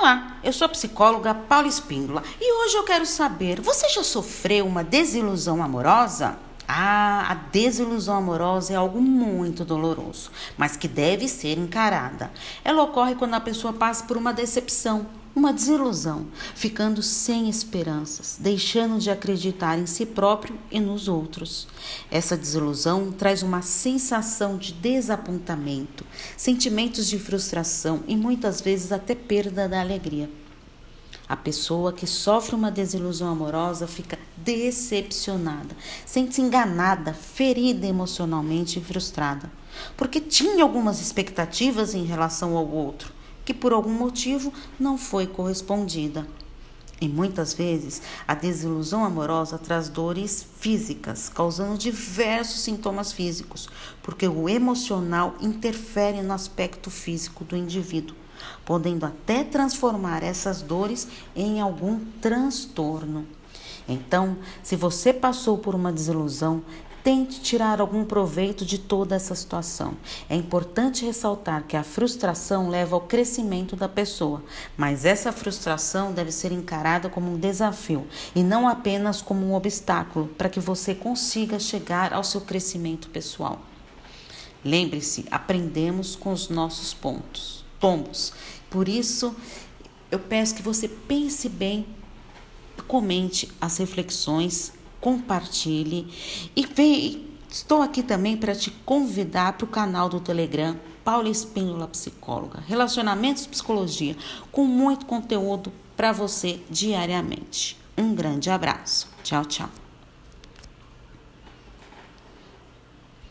Olá, eu sou a psicóloga Paula Espíndola e hoje eu quero saber: você já sofreu uma desilusão amorosa? Ah, a desilusão amorosa é algo muito doloroso, mas que deve ser encarada. Ela ocorre quando a pessoa passa por uma decepção, uma desilusão, ficando sem esperanças, deixando de acreditar em si próprio e nos outros. Essa desilusão traz uma sensação de desapontamento, sentimentos de frustração e muitas vezes até perda da alegria. A pessoa que sofre uma desilusão amorosa fica decepcionada, sente-se enganada, ferida emocionalmente e frustrada, porque tinha algumas expectativas em relação ao outro que por algum motivo não foi correspondida. E muitas vezes a desilusão amorosa traz dores físicas, causando diversos sintomas físicos, porque o emocional interfere no aspecto físico do indivíduo, podendo até transformar essas dores em algum transtorno. Então, se você passou por uma desilusão, Tente tirar algum proveito de toda essa situação. É importante ressaltar que a frustração leva ao crescimento da pessoa, mas essa frustração deve ser encarada como um desafio e não apenas como um obstáculo para que você consiga chegar ao seu crescimento pessoal. Lembre-se, aprendemos com os nossos pontos, tombos. Por isso, eu peço que você pense bem, comente as reflexões compartilhe e vem. Estou aqui também para te convidar para o canal do Telegram Paula Espíndola Psicóloga, Relacionamentos Psicologia, com muito conteúdo para você diariamente. Um grande abraço. Tchau, tchau.